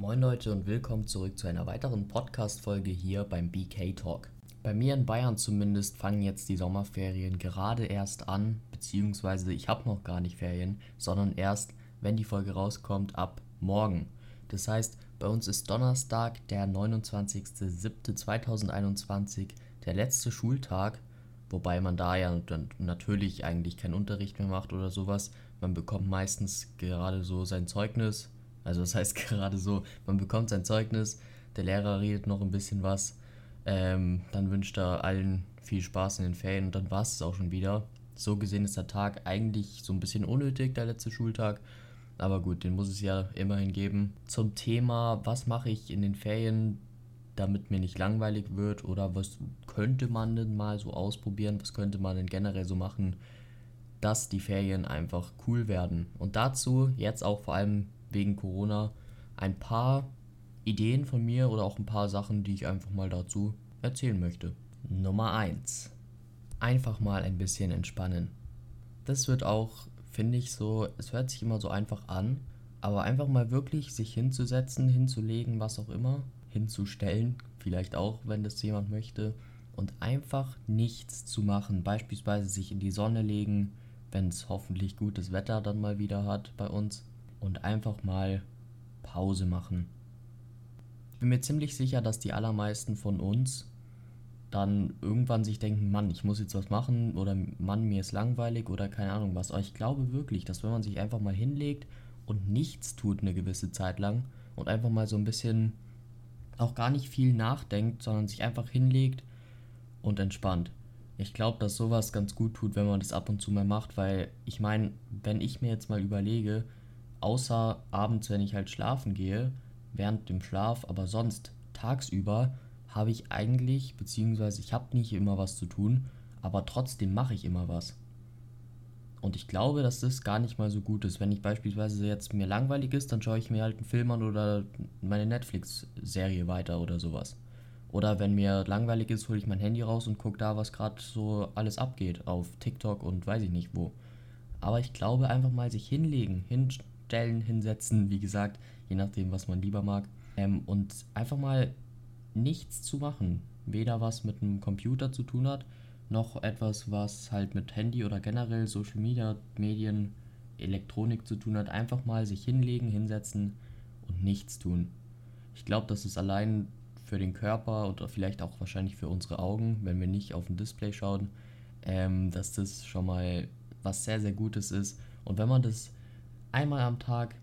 Moin Leute und willkommen zurück zu einer weiteren Podcast-Folge hier beim BK Talk. Bei mir in Bayern zumindest fangen jetzt die Sommerferien gerade erst an, beziehungsweise ich habe noch gar nicht Ferien, sondern erst, wenn die Folge rauskommt, ab morgen. Das heißt, bei uns ist Donnerstag, der 29.07.2021, der letzte Schultag, wobei man da ja natürlich eigentlich keinen Unterricht mehr macht oder sowas. Man bekommt meistens gerade so sein Zeugnis, also das heißt gerade so, man bekommt sein Zeugnis, der Lehrer redet noch ein bisschen was, ähm, dann wünscht er allen viel Spaß in den Ferien und dann war es auch schon wieder. So gesehen ist der Tag eigentlich so ein bisschen unnötig, der letzte Schultag. Aber gut, den muss es ja immerhin geben. Zum Thema, was mache ich in den Ferien, damit mir nicht langweilig wird oder was könnte man denn mal so ausprobieren, was könnte man denn generell so machen, dass die Ferien einfach cool werden. Und dazu jetzt auch vor allem wegen Corona ein paar Ideen von mir oder auch ein paar Sachen, die ich einfach mal dazu erzählen möchte. Nummer 1. Einfach mal ein bisschen entspannen. Das wird auch finde ich so, es hört sich immer so einfach an, aber einfach mal wirklich sich hinzusetzen, hinzulegen, was auch immer, hinzustellen, vielleicht auch, wenn das jemand möchte, und einfach nichts zu machen. Beispielsweise sich in die Sonne legen, wenn es hoffentlich gutes Wetter dann mal wieder hat bei uns, und einfach mal Pause machen. Ich bin mir ziemlich sicher, dass die allermeisten von uns dann irgendwann sich denken, Mann, ich muss jetzt was machen oder Mann, mir ist langweilig oder keine Ahnung was. Aber ich glaube wirklich, dass wenn man sich einfach mal hinlegt und nichts tut eine gewisse Zeit lang und einfach mal so ein bisschen auch gar nicht viel nachdenkt, sondern sich einfach hinlegt und entspannt. Ich glaube, dass sowas ganz gut tut, wenn man das ab und zu mal macht, weil ich meine, wenn ich mir jetzt mal überlege, außer abends, wenn ich halt schlafen gehe, während dem Schlaf, aber sonst tagsüber, habe ich eigentlich, beziehungsweise ich habe nicht immer was zu tun, aber trotzdem mache ich immer was. Und ich glaube, dass das gar nicht mal so gut ist. Wenn ich beispielsweise jetzt mir langweilig ist, dann schaue ich mir halt einen Film an oder meine Netflix-Serie weiter oder sowas. Oder wenn mir langweilig ist, hole ich mein Handy raus und gucke da, was gerade so alles abgeht auf TikTok und weiß ich nicht wo. Aber ich glaube, einfach mal sich hinlegen, hinstellen, hinsetzen, wie gesagt, je nachdem, was man lieber mag. Ähm, und einfach mal nichts zu machen. Weder was mit einem Computer zu tun hat, noch etwas, was halt mit Handy oder generell Social Media, Medien, Elektronik zu tun hat. Einfach mal sich hinlegen, hinsetzen und nichts tun. Ich glaube, das ist allein für den Körper oder vielleicht auch wahrscheinlich für unsere Augen, wenn wir nicht auf ein Display schauen, ähm, dass das schon mal was sehr, sehr Gutes ist. Und wenn man das einmal am Tag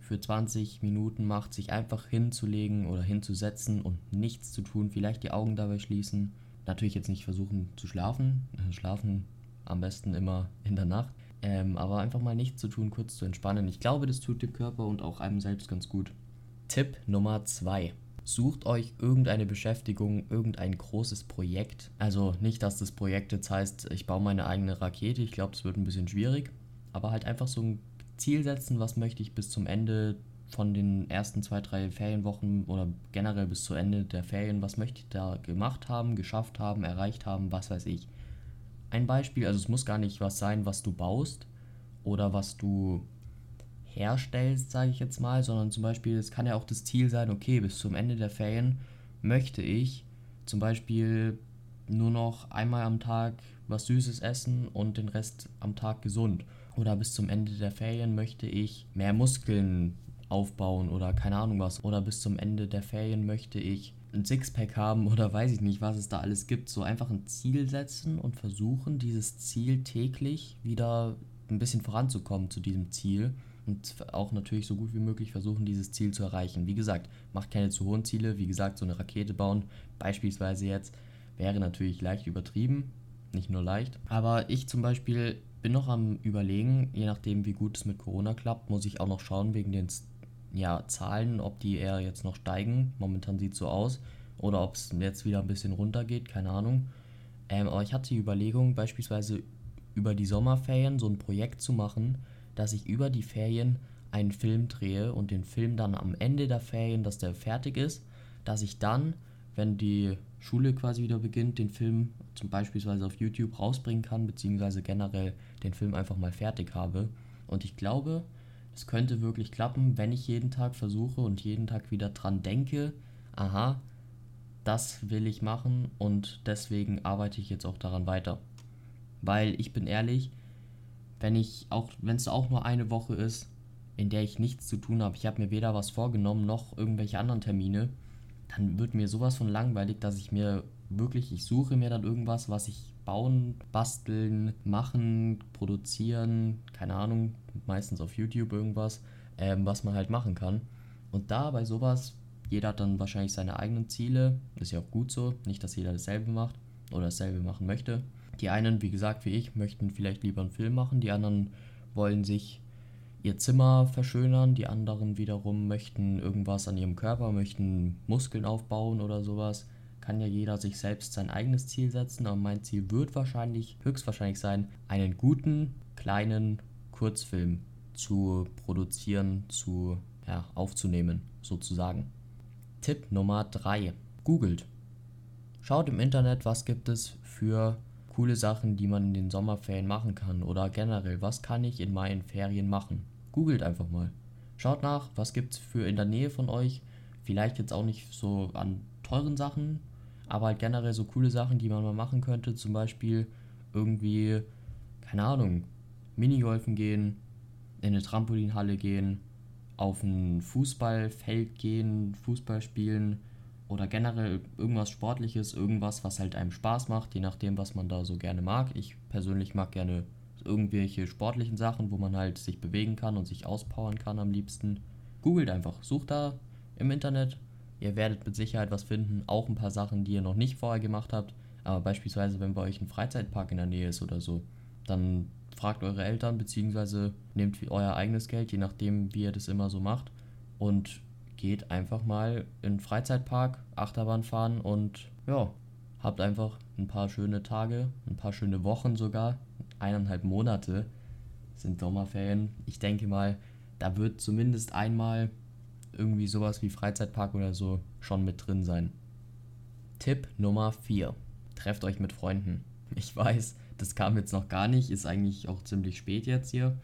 für 20 Minuten macht, sich einfach hinzulegen oder hinzusetzen und nichts zu tun, vielleicht die Augen dabei schließen. Natürlich jetzt nicht versuchen zu schlafen, schlafen am besten immer in der Nacht, ähm, aber einfach mal nichts zu tun, kurz zu entspannen. Ich glaube, das tut dem Körper und auch einem selbst ganz gut. Tipp Nummer 2. Sucht euch irgendeine Beschäftigung, irgendein großes Projekt. Also nicht, dass das Projekt jetzt heißt, ich baue meine eigene Rakete. Ich glaube, das wird ein bisschen schwierig. Aber halt einfach so ein Ziel setzen, was möchte ich bis zum Ende von den ersten zwei, drei Ferienwochen oder generell bis zu Ende der Ferien, was möchte ich da gemacht haben, geschafft haben, erreicht haben, was weiß ich. Ein Beispiel, also es muss gar nicht was sein, was du baust oder was du herstellst, sage ich jetzt mal, sondern zum Beispiel, es kann ja auch das Ziel sein, okay, bis zum Ende der Ferien möchte ich zum Beispiel nur noch einmal am Tag was Süßes essen und den Rest am Tag gesund oder bis zum Ende der Ferien möchte ich mehr Muskeln aufbauen oder keine Ahnung was. Oder bis zum Ende der Ferien möchte ich ein Sixpack haben oder weiß ich nicht, was es da alles gibt. So einfach ein Ziel setzen und versuchen, dieses Ziel täglich wieder ein bisschen voranzukommen zu diesem Ziel. Und auch natürlich so gut wie möglich versuchen, dieses Ziel zu erreichen. Wie gesagt, macht keine zu hohen Ziele. Wie gesagt, so eine Rakete bauen, beispielsweise jetzt, wäre natürlich leicht übertrieben. Nicht nur leicht. Aber ich zum Beispiel bin noch am Überlegen, je nachdem, wie gut es mit Corona klappt, muss ich auch noch schauen wegen den ja, Zahlen, ob die eher jetzt noch steigen. Momentan sieht es so aus. Oder ob es jetzt wieder ein bisschen runter geht, keine Ahnung. Ähm, aber ich hatte die Überlegung, beispielsweise über die Sommerferien so ein Projekt zu machen, dass ich über die Ferien einen Film drehe und den Film dann am Ende der Ferien, dass der fertig ist, dass ich dann, wenn die Schule quasi wieder beginnt, den Film zum Beispiel auf YouTube rausbringen kann, beziehungsweise generell den Film einfach mal fertig habe. Und ich glaube, es könnte wirklich klappen, wenn ich jeden Tag versuche und jeden Tag wieder dran denke, aha, das will ich machen und deswegen arbeite ich jetzt auch daran weiter. Weil ich bin ehrlich, wenn ich auch, wenn es auch nur eine Woche ist, in der ich nichts zu tun habe, ich habe mir weder was vorgenommen noch irgendwelche anderen Termine, dann wird mir sowas von langweilig, dass ich mir wirklich, ich suche mir dann irgendwas, was ich bauen, basteln, machen, produzieren, keine Ahnung, meistens auf YouTube irgendwas, ähm, was man halt machen kann. Und da bei sowas, jeder hat dann wahrscheinlich seine eigenen Ziele, ist ja auch gut so, nicht, dass jeder dasselbe macht oder dasselbe machen möchte. Die einen, wie gesagt, wie ich, möchten vielleicht lieber einen Film machen, die anderen wollen sich ihr Zimmer verschönern, die anderen wiederum möchten irgendwas an ihrem Körper, möchten Muskeln aufbauen oder sowas. Kann ja jeder sich selbst sein eigenes Ziel setzen, aber mein Ziel wird wahrscheinlich, höchstwahrscheinlich sein, einen guten, kleinen Kurzfilm zu produzieren, zu ja, aufzunehmen, sozusagen. Tipp Nummer 3. Googelt. Schaut im Internet, was gibt es für coole Sachen, die man in den Sommerferien machen kann oder generell, was kann ich in meinen Ferien machen. Googelt einfach mal. Schaut nach, was gibt es für in der Nähe von euch. Vielleicht jetzt auch nicht so an teuren Sachen, aber halt generell so coole Sachen, die man mal machen könnte. Zum Beispiel irgendwie, keine Ahnung, Minigolfen gehen, in eine Trampolinhalle gehen, auf ein Fußballfeld gehen, Fußball spielen, oder generell irgendwas Sportliches, irgendwas, was halt einem Spaß macht, je nachdem, was man da so gerne mag. Ich persönlich mag gerne irgendwelche sportlichen Sachen, wo man halt sich bewegen kann und sich auspowern kann am liebsten. Googelt einfach, sucht da im Internet. Ihr werdet mit Sicherheit was finden, auch ein paar Sachen, die ihr noch nicht vorher gemacht habt. Aber beispielsweise, wenn bei euch ein Freizeitpark in der Nähe ist oder so, dann fragt eure Eltern beziehungsweise nehmt euer eigenes Geld, je nachdem, wie ihr das immer so macht. Und geht einfach mal in den Freizeitpark, Achterbahn fahren und ja, habt einfach ein paar schöne Tage, ein paar schöne Wochen sogar, eineinhalb Monate sind Sommerferien. Ich denke mal, da wird zumindest einmal irgendwie sowas wie Freizeitpark oder so schon mit drin sein. Tipp Nummer 4. Trefft euch mit Freunden. Ich weiß, das kam jetzt noch gar nicht, ist eigentlich auch ziemlich spät jetzt hier.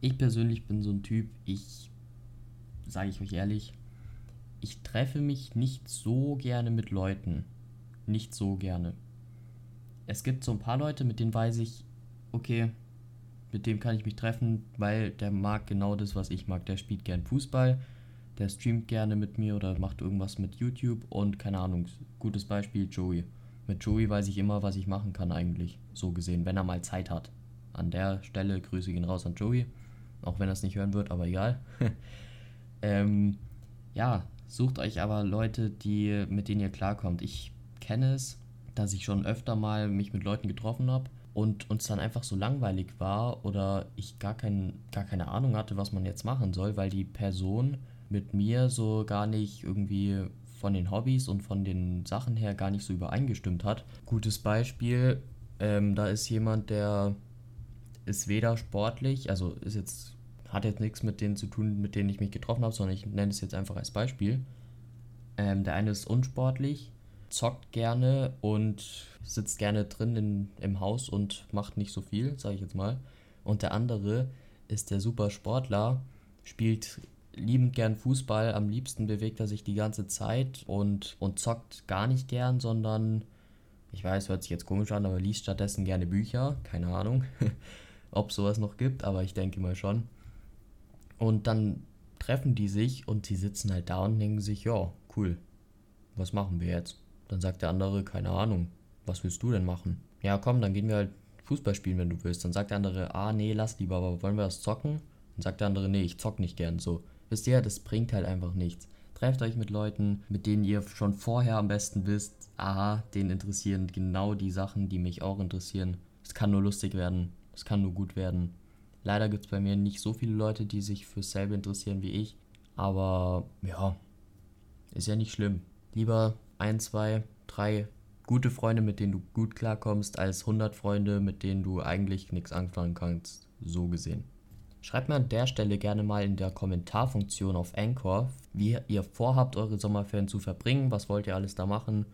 Ich persönlich bin so ein Typ, ich sage ich euch ehrlich, ich treffe mich nicht so gerne mit Leuten. Nicht so gerne. Es gibt so ein paar Leute, mit denen weiß ich, okay, mit dem kann ich mich treffen, weil der mag genau das, was ich mag. Der spielt gern Fußball, der streamt gerne mit mir oder macht irgendwas mit YouTube und keine Ahnung, gutes Beispiel Joey. Mit Joey weiß ich immer, was ich machen kann eigentlich, so gesehen, wenn er mal Zeit hat. An der Stelle grüße ich ihn raus an Joey, auch wenn er es nicht hören wird, aber egal. ähm, ja, sucht euch aber Leute, die, mit denen ihr klarkommt. Ich kenne es, dass ich schon öfter mal mich mit Leuten getroffen habe und uns dann einfach so langweilig war oder ich gar, kein, gar keine Ahnung hatte, was man jetzt machen soll, weil die Person mit mir so gar nicht irgendwie von den Hobbys und von den Sachen her gar nicht so übereingestimmt hat. Gutes Beispiel, ähm, da ist jemand, der ist weder sportlich, also ist jetzt hat jetzt nichts mit denen zu tun, mit denen ich mich getroffen habe, sondern ich nenne es jetzt einfach als Beispiel. Ähm, der eine ist unsportlich, zockt gerne und sitzt gerne drin in, im Haus und macht nicht so viel, sage ich jetzt mal. Und der andere ist der super Sportler, spielt liebend gern Fußball, am liebsten bewegt er sich die ganze Zeit und, und zockt gar nicht gern, sondern, ich weiß, hört sich jetzt komisch an, aber liest stattdessen gerne Bücher, keine Ahnung, ob sowas noch gibt, aber ich denke mal schon. Und dann treffen die sich und sie sitzen halt da und denken sich, ja, cool, was machen wir jetzt? Dann sagt der andere, keine Ahnung, was willst du denn machen? Ja, komm, dann gehen wir halt Fußball spielen, wenn du willst. Dann sagt der andere, ah, nee, lass lieber, aber wollen wir das zocken? Dann sagt der andere, nee, ich zock nicht gern so. Wisst ihr, das bringt halt einfach nichts. Trefft euch mit Leuten, mit denen ihr schon vorher am besten wisst, aha, denen interessieren genau die Sachen, die mich auch interessieren. Es kann nur lustig werden, es kann nur gut werden. Leider gibt es bei mir nicht so viele Leute, die sich fürs selbe interessieren wie ich. Aber ja, ist ja nicht schlimm. Lieber ein, zwei, drei gute Freunde, mit denen du gut klarkommst, als 100 Freunde, mit denen du eigentlich nichts anfangen kannst. So gesehen. Schreibt mir an der Stelle gerne mal in der Kommentarfunktion auf Anchor, wie ihr vorhabt, eure Sommerferien zu verbringen, was wollt ihr alles da machen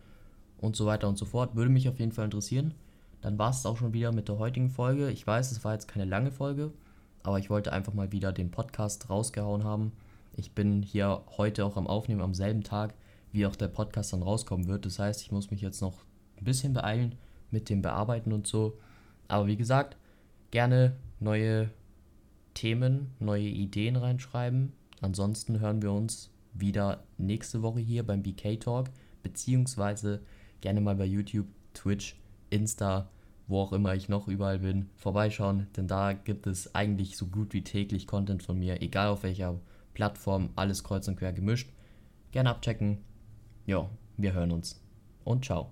und so weiter und so fort. Würde mich auf jeden Fall interessieren. Dann war es auch schon wieder mit der heutigen Folge. Ich weiß, es war jetzt keine lange Folge, aber ich wollte einfach mal wieder den Podcast rausgehauen haben. Ich bin hier heute auch am Aufnehmen am selben Tag, wie auch der Podcast dann rauskommen wird. Das heißt, ich muss mich jetzt noch ein bisschen beeilen mit dem Bearbeiten und so. Aber wie gesagt, gerne neue Themen, neue Ideen reinschreiben. Ansonsten hören wir uns wieder nächste Woche hier beim BK Talk, beziehungsweise gerne mal bei YouTube, Twitch, Insta, wo auch immer ich noch überall bin, vorbeischauen, denn da gibt es eigentlich so gut wie täglich Content von mir, egal auf welcher Plattform, alles kreuz und quer gemischt. Gerne abchecken. Ja, wir hören uns und ciao.